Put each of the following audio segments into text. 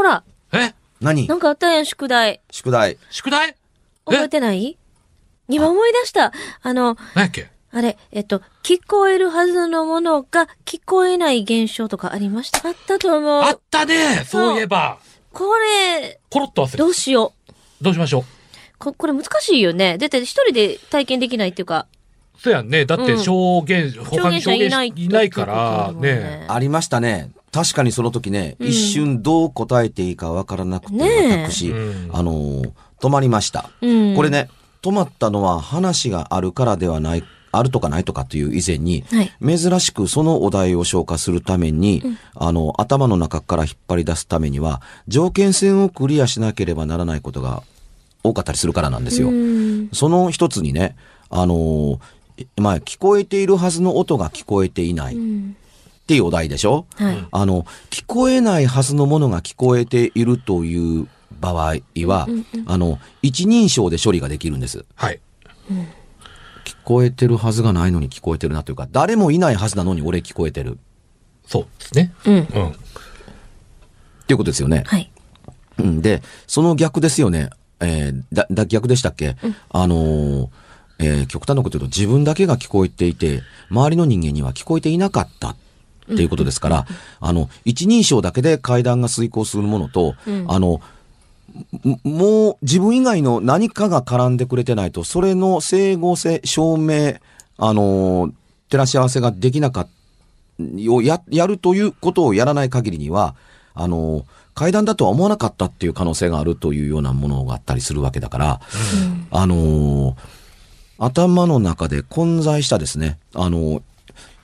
ほら、え？何？なんかあったやん、宿題。宿題。宿題？覚えてない？今思い出した。あの、何やっけ？あれ、えっと、聞こえるはずのものが聞こえない現象とかありました？あったと思う。あったねそういえば。これ、ポロッと忘れどうしよう。どうしましょう？こ、これ難しいよね。だって一人で体験できないっていうか。そうやんね。だって証言、他に証言証言者いないから、ねね。ありましたね。確かにその時ね、うん一瞬どう答えていいかわからなくて、ねえ私、うんあのー止まりました。うん。これ。ね、止まったのは話があるからではない、あるとかないとかという以前に、はい。珍しくそのお題を消化するために、あの、頭の中から引っ張り出すためには、条件線をクリアしなければならないことが多かったりするからなんですよ。うん。その一つにね、あのーまあ、聞こえているはずの音が聞こえていないっうん。ていうお題でしょ？はい。あの、聞こえないはずのものが聞こえているという場合は、うんうんあの、一人称で処理ができるんです。はい。聞こえてるはずがないのに聞こえてるなというか、誰もいないはずなのに俺聞こえてる。そうですね。うん。うん。っていうことですよね。はい。うんで、その逆ですよね。えーだ、だ、逆でしたっけ、あのーえー極端なこと言うと自分だけが聞こえていて、周りの人間には聞こえていなかったっていうことですから、あの、一人称だけで会談が遂行するものと、うん。あの、ももう自分以外の何かが絡んでくれてないと、それの整合性、証明、あのー照らし合わせができなかった、をや、やるということをやらない限りには、あのー階段だとは思わなかったっていう可能性があるというようなものがあったりするわけだから、あのー頭の中で混在したですね、あのー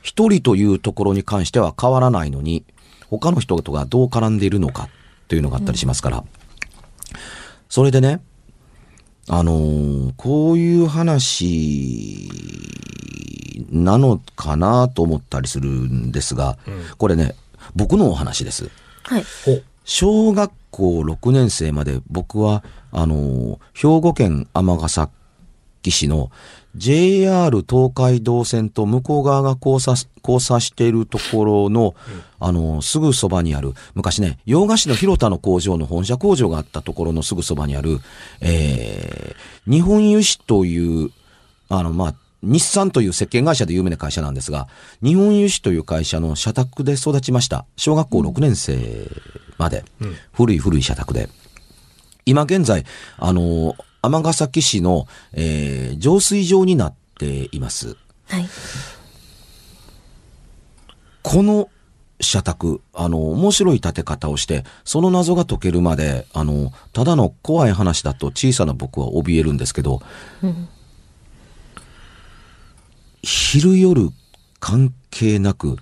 一人というところに関しては変わらないのに、他の人とがどう絡んでいるのかというのがあったりしますから。それでね、あのーこういう話なのかなと思ったりするんですが、これね、僕のお話です。はい。小学校6年生まで僕は、あのー兵庫県尼崎市の JR 東海道線と向こう側が交差、交差しているところの、あのーすぐそばにある、昔ね、洋菓子の広田の工場の本社工場があったところのすぐそばにある、えー、日本油脂という、あの、まあ、日産という石鹸会社で有名な会社なんですが、日本油脂という会社の社宅で育ちました。小学校6年生まで。古い古い社宅で。今現在、あの、尼崎市の、えー浄水場になっています。はい。この社宅、あの、面白い建て方をして、その謎が解けるまで、あの、ただの怖い話だと小さな僕は怯えるんですけど、うん。昼夜関係なく、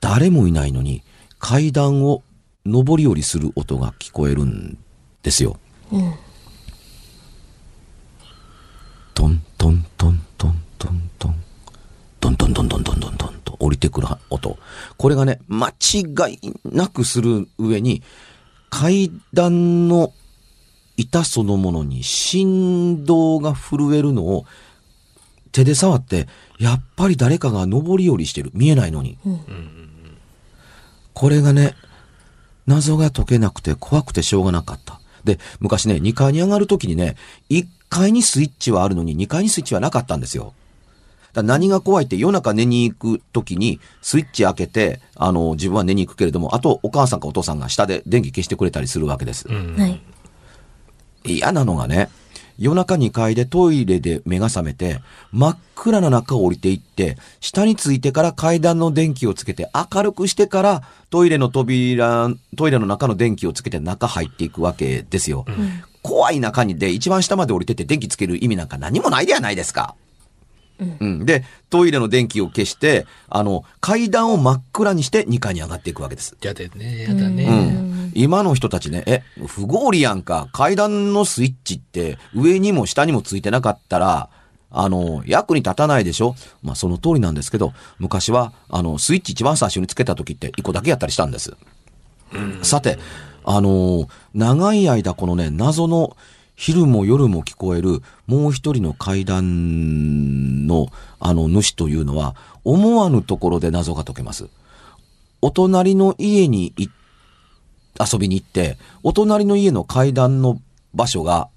誰もいないのに、階段を上り下りする音が聞こえるんですよ。うん。と降りてくる音。これがね、間違いなくする上に、階段の板そのものに振動が震えるのを手で触って、やっぱり誰かが上り下りしてる。見えないのに。これがね、謎が解けなくて怖くてしょうがなかった。で、昔ね、2階に上がるときにね、1階にスイッチはあるのに2階にスイッチはなかったんですよ。何が怖いって夜中寝に行くときにスイッチ開けて、あの、自分は寝に行くけれども、あとお母さんかお父さんが下で電気消してくれたりするわけです。うん。はい。嫌なのがね、夜中2階でトイレで目が覚めて、真っ暗な中を降りていって、下についてから階段の電気をつけて明るくしてからトイレの扉、トイレの中の電気をつけて中入っていくわけですよ。怖い中にで一番下まで降りてって電気つける意味なんか何もないではないですか。うん、で、トイレの電気を消して、あの、階段を真っ暗にして2階に上がっていくわけです。やでね、やだね。うん。今の人たちね、え、不合理やんか。階段のスイッチって上にも下にもついてなかったら、あの、役に立たないでしょまあその通りなんですけど、昔は、あの、スイッチ一番最初につけた時って一個だけやったりしたんです。さて、あの長い間このね、謎の昼も夜も聞こえるもう一人の階段のあの主というのは、思わぬところで謎が解けます。お隣の家に遊びに行って、お隣の家の階段の場所が、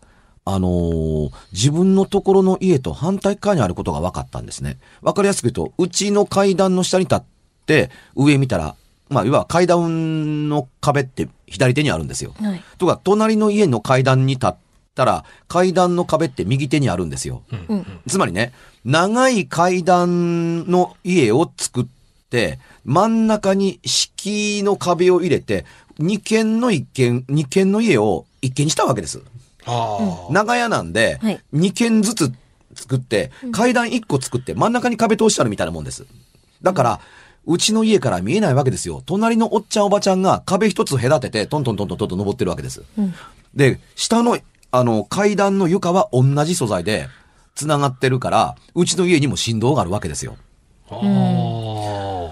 あのー自分のところの家と反対側にあることが分かったんですね。分かりやすく言うと、うちの階段の下に立って、上見たら、まあ、いわば階段の壁って左手にあるんですよ。はい。とか、隣の家の階段に立ったら、階段の壁って右手にあるんですよ。うんうんつまりね、長い階段の家を作って、真ん中に敷居の壁を入れて、二軒の一軒、二軒の家を一軒にしたわけです。長屋なんではい、二軒ずつ作って、階段一個作って真ん中に壁通してあるみたいなもんです。だから、うちの家から見えないわけですよ。隣のおっちゃんおばちゃんが壁一つ隔てて、トントントントントンと登ってるわけです。うん。で、下の、あの、階段の床は同じ素材で、繋がってるから、うちの家にも振動があるわけですよ。あ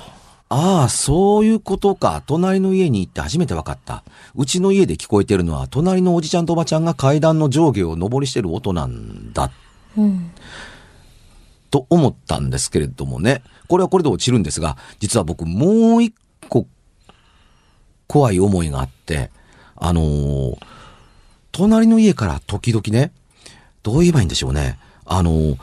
あ。そういうことか。隣の家に行って初めて分かった。うちの家で聞こえてるのは、隣のおじちゃんとおばちゃんが階段の上下を上りしてる音なんだ、うん。と思ったんですけれどもね。これはこれで落ちるんですが、実は僕もう一個、怖い思いがあって、あのー隣の家から時々ね、どう言えばいいんでしょうね。あのー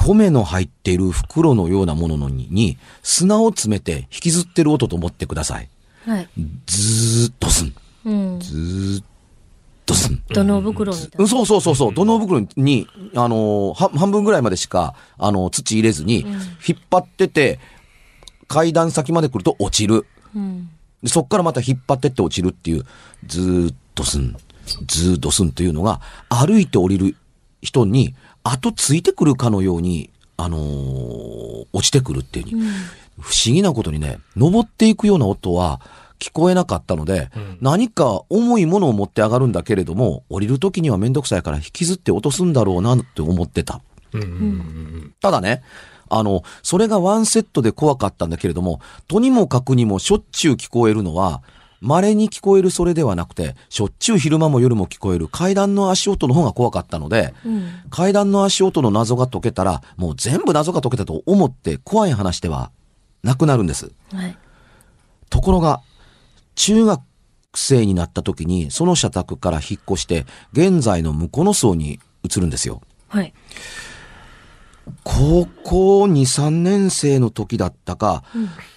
米の入っている袋のようなもののにに砂を詰めて引きずってる音と思ってください。はい。ずーっとすん。うん。ずーっとすん。土の袋みたいな？うんそうそうそうそう。土の袋に、あのーは半分ぐらいまでしか、あのー土入れずに、引っ張ってて、階段先まで来ると落ちる。うん。でそっからまた引っ張ってって落ちるっていう、ずーっとすん、ずーっとすんというのが、歩いて降りる人に、後ついてくるかのように、あのー落ちてくるっていうに、不思議なことにね、登っていくような音は聞こえなかったので、うん。何か重いものを持って上がるんだけれども、降りる時にはめんどくさいから引きずって落とすんだろうなって思ってた。うんうん。ただね、あの、それがワンセットで怖かったんだけれども、とにもかくにもしょっちゅう聞こえるのは、稀に聞こえるそれではなくて、しょっちゅう昼間も夜も聞こえる階段の足音の方が怖かったので、うん。階段の足音の謎が解けたら、もう全部謎が解けたと思って怖い話ではなくなるんです。はい。ところが、中学生になった時に、その社宅から引っ越して、現在の向こうの層に移るんですよ。はい。高校2、3年生の時だったか、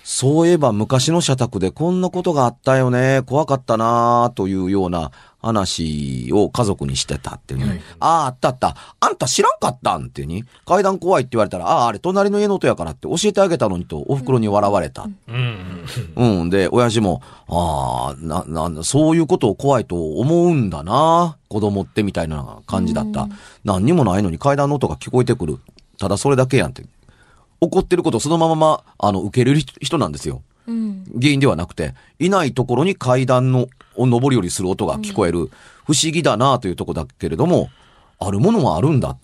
そういえば昔の社宅でこんなことがあったよね、怖かったなあというような話を家族にしてたっていうに、ああ、あったあった、あんた知らんかったんっていうに、階段怖いって言われたら、ああ、あれ隣の家の音やからって教えてあげたのにとお袋に笑われた。うん。うん。うん。で、親父も、ああ、な、なんそういうことを怖いと思うんだな。子供ってみたいな感じだった。何にもないのに階段の音が聞こえてくる。ただそれだけやんって。怒ってることをそのまま、あの、受け入れる人なんですよ。うん。原因ではなくて、いないところに階段の、を上り下りする音が聞こえる。不思議だなというとこだけれども、あるものはあるんだ。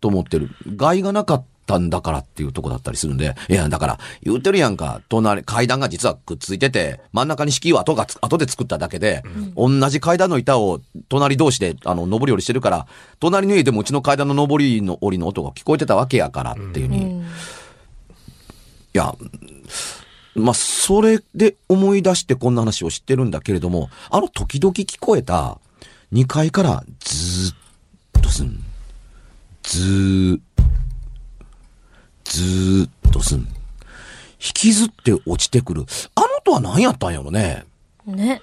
と思ってる。害がなかったんだからっていうとこだったりするんで、いや、だから、言うてるやんか、隣、階段が実はくっついてて、真ん中に敷居を後がつ、後で作っただけで、同じ階段の板を隣同士で、あの、上り下りしてるから、隣の家でもうちの階段の上りの降りの音が聞こえてたわけやからっていうふうに、いや、まあ、それで思い出してこんな話を知ってるんだけれども、あの時々聞こえた2階からずーっとすん。ずー、ずーっとすん。引きずって落ちてくる。あの音は何やったんやろね。ね。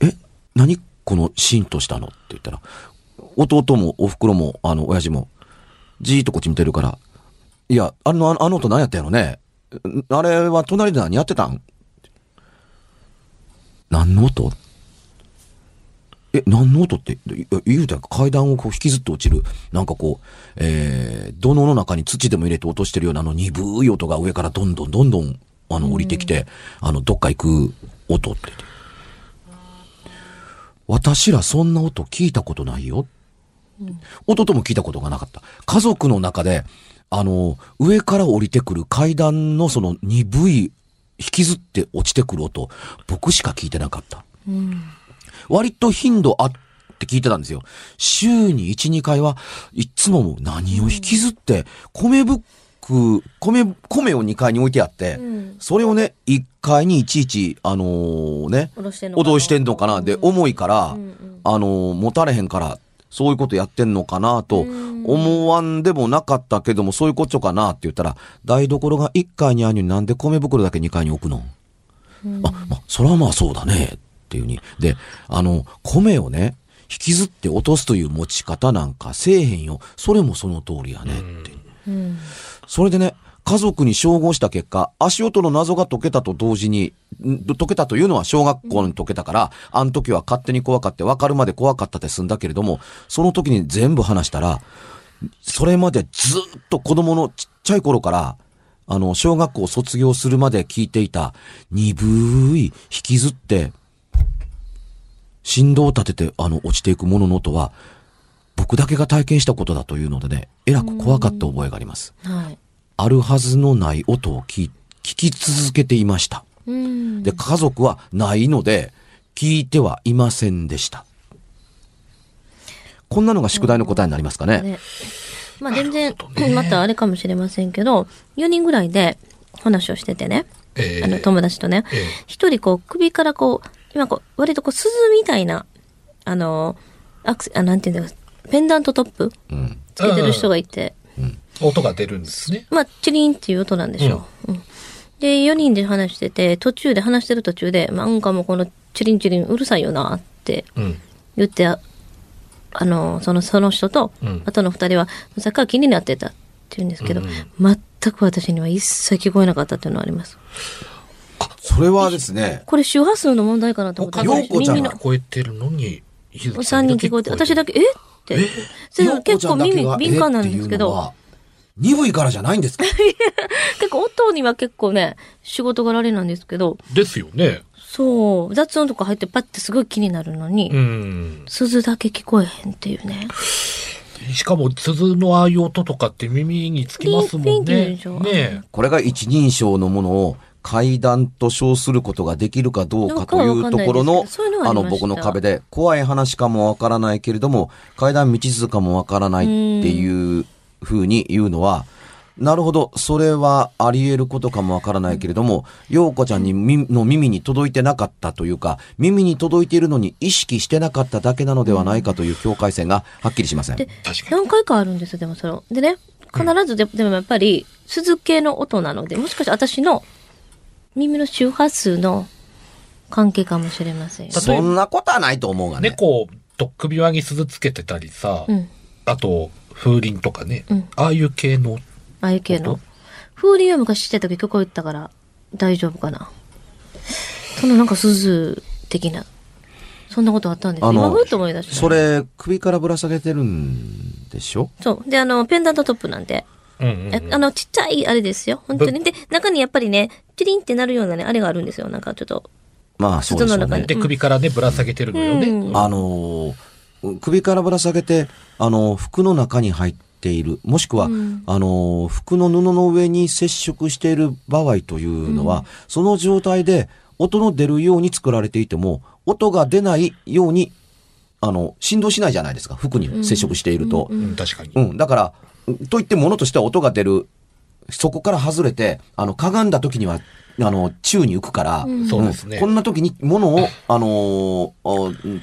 え？何このシーンとしたの？って言ったら、弟もお袋も、あの、親父も、じーっとこっち見てるから、いや、あの、あのあの音何やったんやろね。んあれは隣で何やってたん？何の音？え、何の音って、い言うたら階段をこう引きずって落ちる。なんかこう、えー、土のの中に土でも入れて落としてるようなあの鈍い音が上からどんどんどんどん、あの、降りてきて、あの、どっか行く音って言って。私らそんな音聞いたことないよ。弟も聞いたことがなかった。家族の中で、あの、上から降りてくる階段のその鈍い、引きずって落ちてくる音、僕しか聞いてなかった。うん。割と頻度あって聞いてたんですよ。週に1、2回はいつももう何を引きずって、米ブック、米、米を2階に置いてあって、うん。それをね、1階にいちいち、あのーね、脅してんのかな？脅してんのかな？で、重いから、うんうん。あのー持たれへんから、そういうことやってんのかな？と思わんでもなかったけども、そういうことかな？って言ったら、台所が1階にあるのになんで米袋だけ2階に置くの、あ、まあ、それはまあそうだね、っていうに。で、あの、米をね、引きずって落とすという持ち方なんかせえへんよ。それもその通りやね、って。うんそれでね、家族に照合した結果、足音の謎が解けたと同時に、ん解けたというのは小学校に解けたから、あの時は勝手に怖かって分かるまで怖かったって済んだけれども、その時に全部話したら、それまでずっと子供のちっちゃい頃から、あの、小学校を卒業するまで聞いていた、鈍い引きずって、振動を立てて、あの、落ちていくものの音は、僕だけが体験したことだというのでね、えらく怖かった覚えがあります。はい。あるはずのない音を聞き聞き続けていました。うん。で、家族はないので、聞いてはいませんでした。こんなのが宿題の答えになりますかね。ね。まあ全然、またあれかもしれませんけど、4人ぐらいで話をしててね。ええあの、友達とねええ。一人こう、首からこう、今こう、割とこう、鈴みたいな、あの、アクセ、あ、なんていうんだろう、ペンダントトップ？うん。つけてる人がいて、音が出るんですね。まあ、チリンっていう音なんでしょう。うんで、4人で話してて、途中で話してる途中で、なんかもうこのチリンチリンうるさいよなってうん。言って、ああの、その、その人と、うんあとの二人は、さっきから気になってたって言うんですけど、全く私には一切聞こえなかったっていうのはあります。それはですね、これ周波数の問題かなと思って。ようこちゃん耳の聞こえてるのに、三人聞こえて、私だけ、え？って。それ結構耳が敏感なんですけど、は鈍いからじゃないんですか？結構音には結構ね、仕事柄あれなんですけど、ですよね。そう、雑音とか入ってパッてすごい気になるのに、うん。鈴だけ聞こえへんっていうね。しかも、鈴のああいう音とかって耳につきますもんピンピンって言うねでし。ょ？ねこれが一人称のものを階段と称することができるかどうかというところのああの僕の壁で怖い話かもわからないけれども階段道続かもわからないっていうふうに言うのはなるほどそれはあり得ることかもわからないけれども陽子ちゃんにみの耳に届いてなかったというか耳に届いているのに意識してなかっただけなのではないかという境界線がはっきりしません。で確かに。何回かあるんですよ、でもそれを。でね、必ずで,、でもやっぱり、鈴系の音なので、もしかして私の耳の周波数の関係かもしれませんそんなことはないと思うがね。猫と首輪に鈴つけてたりさ、うん。あと、風鈴とかね、うんああいう系の、ああいう系の音。風鈴は昔してた時聞こえてたから大丈夫かな。そのなんか鈴的な、そんなことあったんですよ。今ふっと思い出した。それ首からぶら下げてるんでしょ？そう。で、あの、ペンダントトップなんで、うんうんうんあの、ちっちゃいあれですよ。本当に。で、中にやっぱりね、チリンってなるようなね、あれがあるんですよ。なんかちょっと。まあそうでしょうね鈴の中に。で、首からね、ぶら下げてるのよね。うんあのー首からぶら下げて、あのー服の中に入っている、もしくは、うんあのー服の布の上に接触している場合というのは、その状態で音の出るように作られていても、音が出ないように、あの、振動しないじゃないですか、服に接触していると。うんうん、確かに。うん、だから、といってものとしては音が出る、そこから外れて、あの、かがんだ時には、あの、宙に浮くから、うん。そうですね。こんな時に物を、あの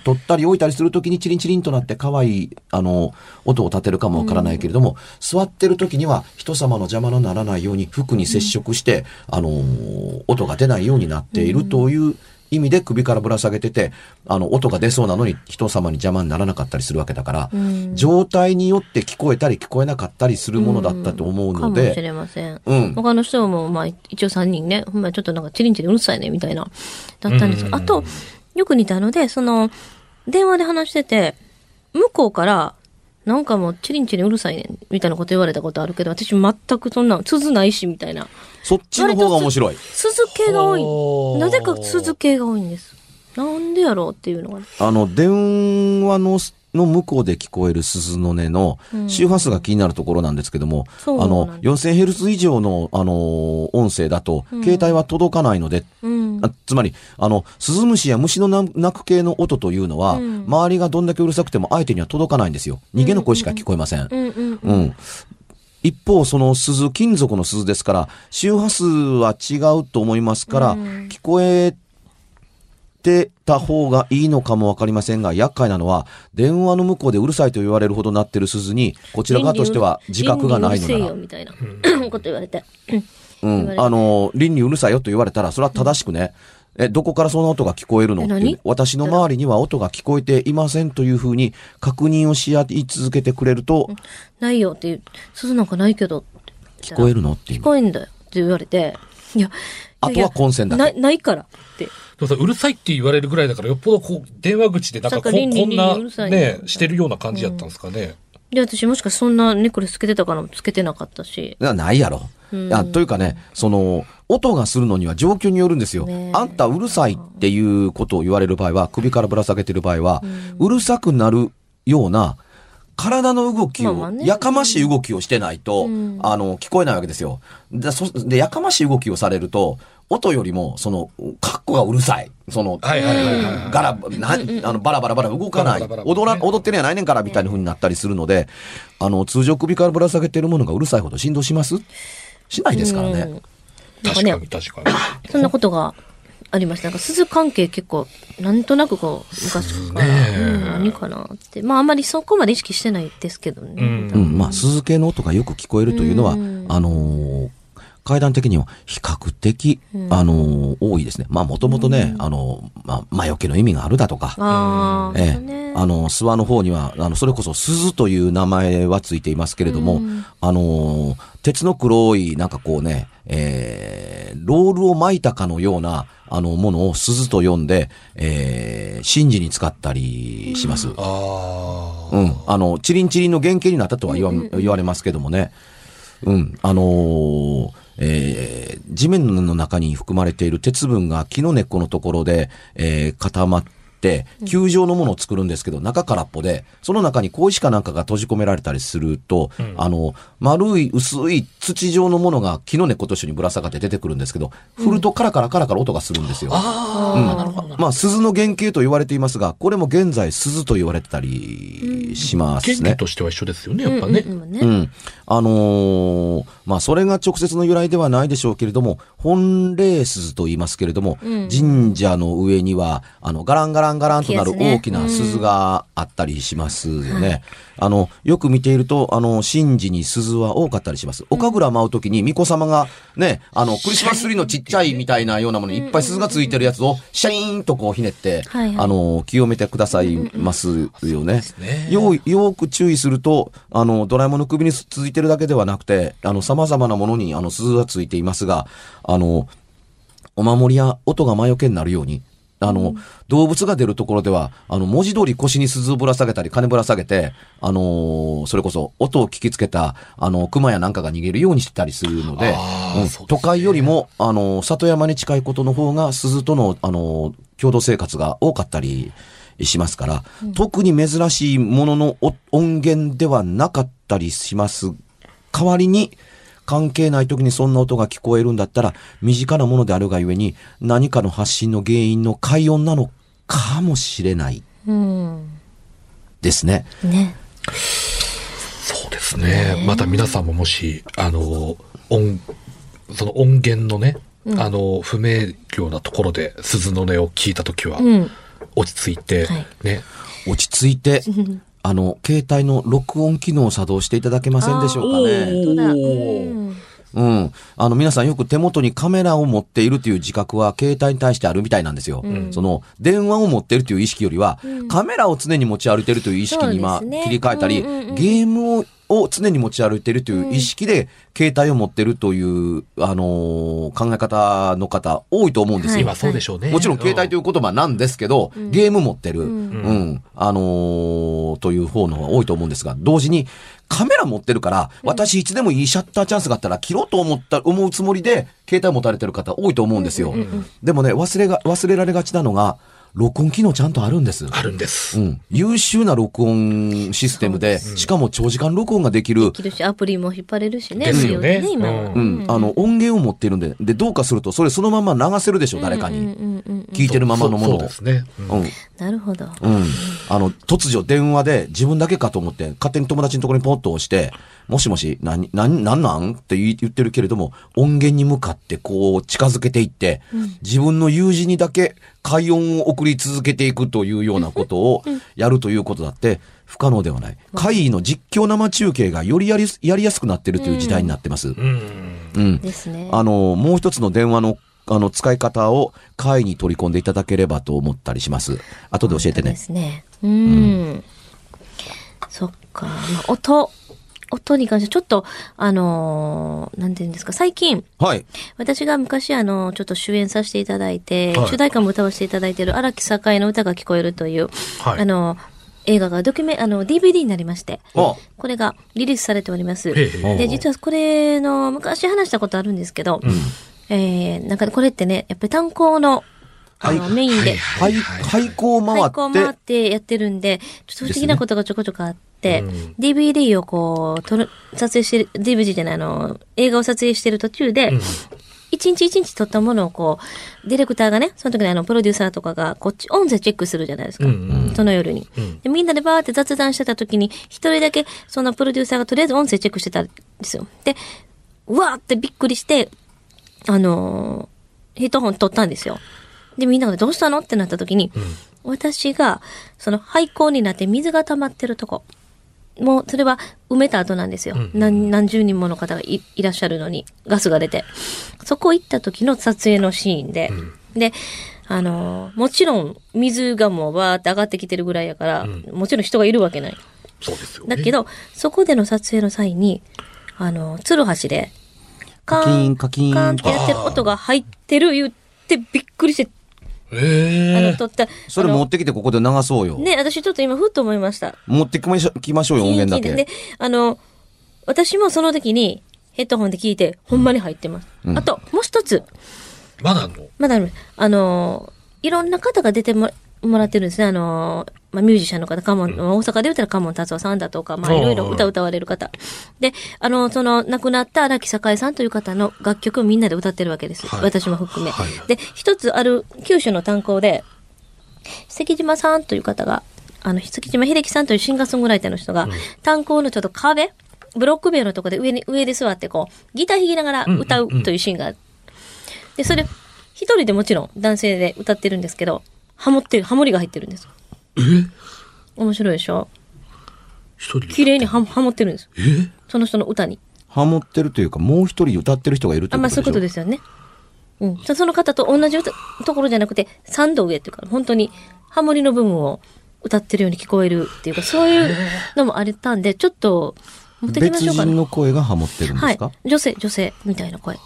取ったり置いたりする時にチリンチリンとなって可愛い、あのー音を立てるかもわからないけれども、座ってる時には人様の邪魔のならないように服に接触して、あのー音が出ないようになっているという意味で首からぶら下げてて、あの、音が出そうなのに人様に邪魔にならなかったりするわけだから、うん。状態によって聞こえたり聞こえなかったりするものだったと思うのかもしで、れません。うん。他の人も、まあ、一応3人ね、ほんまにちょっとなんかチリンチリンうるさいね、みたいな、だったんです。うん。あと、よく似たので、その、電話で話してて、向こうから、なんかもうチリンチリンうるさいね、みたいなこと言われたことあるけど、私全くそんな、鈴ないし、みたいな。そっちの方が面白い。鈴系が多い。なぜか鈴系が多いんです。なんでやろうっていうのがね。あの、電話の、の向こうで聞こえる鈴の音の周波数が気になるところなんですけども、そうあの、なんで4000ヘルツ以上の、あの、音声だと、携帯は届かないので、うん。あつまり、あの、鈴虫や虫の鳴鳴く系の音というのは、うん周りがどんだけうるさくても相手には届かないんですよ。逃げの声しか聞こえません。うん。一方、その鈴、金属の鈴ですから、周波数は違うと思いますから、うん聞こえてた方がいいのかもわかりませんが、厄介なのは、電話の向こうでうるさいと言われるほどなってる鈴に、こちら側としては自覚がないのならうるせえよ、みたいな こと言われて。うん。あの、倫にうるさいよと言われたら、それは正しくね、え、どこからその音が聞こえるの？って私の周りには音が聞こえていませんというふうに確認をし合い続けてくれると、ないよっていう、鈴なんかないけど。聞こえるのっていう聞。こえんだよって言われて。いや、あとは混戦だけなないからって。でもさ、うるさいって言われるぐらいだから、よっぽどこう、電話口でなんかこんなね、してるような感じやったんですかね。で、私もしかそんなネックレスつけてたかな？つけてなかったし。なないやろ。いやというかね、その、音がするのには状況によるんですよ。あんたうるさいっていうことを言われる場合は、首からぶら下げてる場合は、うるさくなるような、体の動きを、まあまあねやかましい動きをしてないと、うんあの、聞こえないわけですよ。で、そでやかましい動きをされると、音よりも、その、カッコがうるさい。その、はいはいはいはい。ガラ、な、あの、バラバラバラ動かない。踊ら、ね踊ってるやないねんから、みたいな風になったりするので、あの、通常首からぶら下げてるものがうるさいほど振動します？しないですからね。うんなんか確かねに、確かに。そんなことがありました。なんか鈴関係結構、なんとなくこう、昔から、うん、何かなって。まああんまりそこまで意識してないですけどね。うんうん、まあ、鈴系の音がよく聞こえるというのは、うんあのー階段的には比較的、あのー多いですね。まあ、もともとね、あのーまあ、魔除けの意味があるだとか、ええ。あの、諏訪の方には、あの、それこそ鈴という名前はついていますけれども、あのー鉄の黒い、なんかこうね、えー、ロールを巻いたかのような、あの、ものを鈴と呼んで、えー、神事に使ったりします。あうん。あの、チリンチリンの原型になったとは言わ,、言われますけどもね。うん。あのーえー地面の中に含まれている鉄分が木の根っこのところで、えー固まっ、球状のものを作るんですけど、中空っぽで、その中に小石かなんかが閉じ込められたりすると、あの、丸い薄い土状のものが木の根っこと一緒にぶら下がって出てくるんですけど、振るとカラカラカラカラ音がするんですよ。あ。ああ、なるほどな。まあ、鈴の原型と言われていますが、これも現在鈴と言われてたりしますね。原理としては一緒ですよね、やっぱね。うんうん。あのーまあ、それが直接の由来ではないでしょうけれども、本霊鈴と言いますけれども、神社の上には、あの、ガランガランガランとなる大きな鈴があったりしますよね。あの、よく見ていると、あの、神事に鈴は多かったりします。お神楽舞うときに、巫女様がね、あの、クリスマスツリーのちっちゃいみたいなようなものにいっぱい鈴がついてるやつを、シャイーンとこうひねって、はいはい。あの、清めてくださいますよね。ね。ようよく注意すると、あの、ドラえもんの首に続いてるだけではなくて、あの、様々なものに、あの、鈴がついていますが、あの、お守りや音が魔除けになるように、あの、動物が出るところでは、あの、文字通り腰に鈴をぶら下げたり、金ぶら下げて、あのーそれこそ音を聞きつけた、あの、熊やなんかが逃げるようにしてたりするので、うん。ですね。都会よりも、あの、里山に近いことの方が、鈴との、あの、共同生活が多かったりしますから、特に珍しいもののお音源ではなかったりします。代わりに、関係ない時にそんな音が聞こえるんだったら、身近なものであるがゆえに、何かの発信の原因の快音なのかもしれないうん。ですね。ね。そうですね。また皆さんももし、あの、音、その音源のね、あの、不明瞭なところで鈴の音を聞いたときは、うん。落ち着いて、はいね、落ち着いて、あの、携帯の録音機能を作動していただけませんでしょうかね。うん。うん。あの、皆さんよく手元にカメラを持っているという自覚は携帯に対してあるみたいなんですよ。その、電話を持っているという意識よりは、カメラを常に持ち歩いているという意識に今、切り替えたり、うんうんうん。ゲームをを常に持ち歩いているという意識で、携帯を持っているという、あのー考え方の方、多いと思うんですよ。今そうでしょうね。もちろん携帯という言葉なんですけど、ゲーム持ってる、うん、あのーという方の方が多いと思うんですが、同時にカメラ持ってるから、私いつでもいいシャッターチャンスがあったら切ろうと思った、思うつもりで、携帯持たれてる方多いと思うんですよ。でもね、忘れが、忘れられがちなのが、録音機能ちゃんとあるんです。あるんです。うん。優秀な録音システムで、しかも長時間録音ができるで、きるし、アプリも引っ張れるしね。ですよね今は。ううん、あの、音源を持っているんで、で、どうかすると、それそのまま流せるでしょ、誰かに。聞いてるままのものを。そうそうですね。うんうん。なるほど。うん。あの、突如電話で自分だけかと思って、勝手に友達のところにポッと押して、もしもし、なに、な、なんなんって言ってるけれども、音源に向かってこう近づけていって、自分の友人にだけ快音を送り続けていくというようなことをやるということだって、不可能ではない。会議の実況生中継がよりやり、やりやすくなってるという時代になってます。うん。うん。ですね。あの、もう一つの電話の、あの、使い方を会に取り込んでいただければと思ったりします。後で教えてでね。すね。うん。そっか。まあ、音。音に関して、ちょっと、あのーなんていうんですか、最近、はい。私が昔、あの、ちょっと主演させていただいて、はい。主題歌も歌わせていただいている荒木栄の歌が聞こえるという、はい。あの、映画がドキュメ、あの、DVD になりまして、あ。これがリリースされております。で、実はこれの、昔話したことあるんですけど、えー、なんかこれってね、やっぱり炭鉱の、あの、はいメインで、廃、廃校を回廃校を回っ、っててやってるんで、ちょっと不思議なことがちょこちょこあって、うん DVD をこう、撮る、撮影してる、DVD じゃない、あの、映画を撮影してる途中で、一日一日撮ったものをこう、ディレクターがね、その時にあの、プロデューサーとかが、こっち、音声チェックするじゃないですか。うんその夜に、うんで。みんなでバーって雑談してた時に、一人だけ、そのプロデューサーがとりあえず音声チェックしてたんですよ。で、うわーってびっくりして、あのーヘッドホン取ったんですよ。で、みんながどうしたの？ってなった時に、私が、その廃校になって水が溜まってるとこ。もう、それは埋めた後なんですよ。うん何何十人もの方がいいらっしゃるのに、ガスが出て。そこ行った時の撮影のシーンで、で、あのーもちろん、水がもうバーって上がってきてるぐらいやから、うんもちろん人がいるわけない。そうですよね。だけど、そこでの撮影の際に、あの、ツルハシで、カカキーンカキーンカーンってやってる音が入ってる言ってびっくりして、あの、ええ撮った。それあの持ってきてここで流そうよ。ね、私ちょっと今ふっと思いました。持ってきましょきましょうよ、音源だけ。で、あの、私もその時にヘッドホンで聞いて、ほんまに入ってます。うんあと、もう一つ、まだあんの？まだあるあの、いろんな方が出てももらってるんですね。あの、まあ、ミュージシャンの方、カモン、大阪で言ったらカモン達夫さんだとか、まあ、いろいろ歌歌われる方。で、あの、その、亡くなった荒木栄さんという方の楽曲をみんなで歌ってるわけです。はい私も含め。はいで、一つある九州の炭鉱で、関島さんという方が、あの、関島秀樹さんというシンガーソングライターの人が、炭鉱のちょっと壁、ブロック塀のとこで上に、上で座ってこう、ギター弾きながら歌うというシーンがある。で、それ、一人でもちろん男性で歌ってるんですけど、ハモってる、ハモリが入ってるんです。え？面白いでしょ？一人で綺麗にハモハモってるんです。え？その人の歌に。ハモってるというか、もう一人歌ってる人がいるとあ、まあそういうこということでしですよね。うん。そその方と同じ歌ところじゃなくて、3度上っていうか、本当にハモリの部分を歌ってるように聞こえるっていうか、そういうのもあったんで、ちょっと持ってきま別しょうかね。人の声がハモってるんではいすか、。女性、女性みたいな声。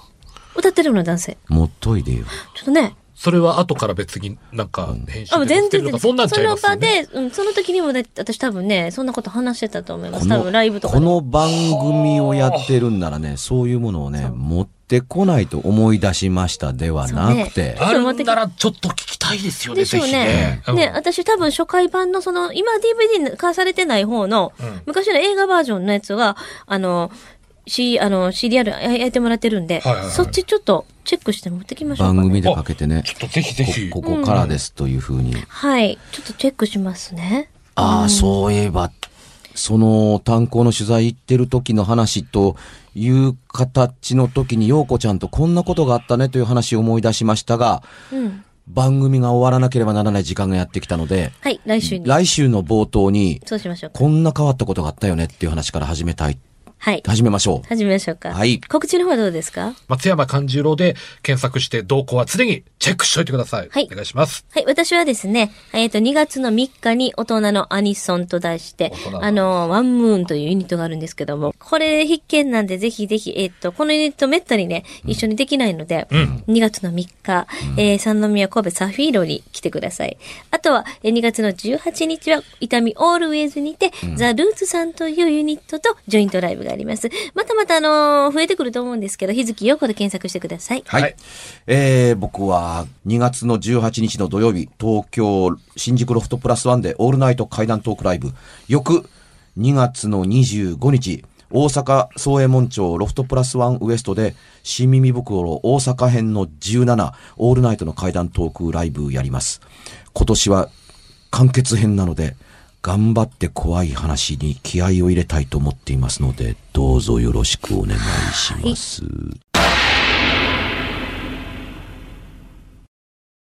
歌ってるような男性。もっといでよ。ちょっとね、それは後から別になんか編集あ、もうで載全然全然。ってるとかそんなんちゃいますよその場ね？で、うん、その時にもね、私多分ね、そんなこと話してたと思います。多分ライブとかこで。の番組をやってるんならね、そういうものをね、持ってこないと思い出しましたではなくて、そうあるんならちょっと聞きたいですよね、でしょうね。ね。ね、うん私多分初回版のその、今 DVD 化されてない方の、うん昔の映画バージョンのやつが、あの、C、あの、CDR ややってもらってるんで、はいはいはいそっちちょっとチェックして持ってきましょうか、ね。番組でかけてね、ちょっとぜひぜひ。こここからですというふうに。はい。ちょっとチェックしますね。ああ、そういえば、その炭鉱の取材行ってる時の話という形の時に、陽子ちゃんとこんなことがあったねという話を思い出しましたが、うん。番組が終わらなければならない時間がやってきたので、はい、来週に。来週の冒頭に、そうしましょうか。こんな変わったことがあったよねっていう話から始めたい、はい。始めましょう。始めましょうか。はい告知の方はどうですか？松山勘十郎で検索して動向は常にチェックしといてください。はいお願いします。はい、私はですね、えっ、と、2月の3日に大人のアニソンと題してあの、ワンムーンというユニットがあるんですけども、これ必見なんで、ぜひぜひ、えっ、と、このユニットめったにね、一緒にできないので、ん2月の3日、えー三宮神戸サフィーロに来てください。あとは、えー2月の18日は、伊丹オールウェイズにて、ザ・ルーツさんというユニットとジョイントライブがあります。またまた、あのー増えてくると思うんですけど、日月陽子で検索してください。はい。はいえー、僕は2月の18日の土曜日、東京新宿ロフトプラスワンでオールナイト階段トークライブ。翌2月の25日、大阪総右衛門町ロフトプラスワンウエストで、新耳袋大阪編の17、オールナイトの階段トークライブやります。今年は完結編なので、頑張って怖い話に気合を入れたいと思っていますので、どうぞよろしくお願いします。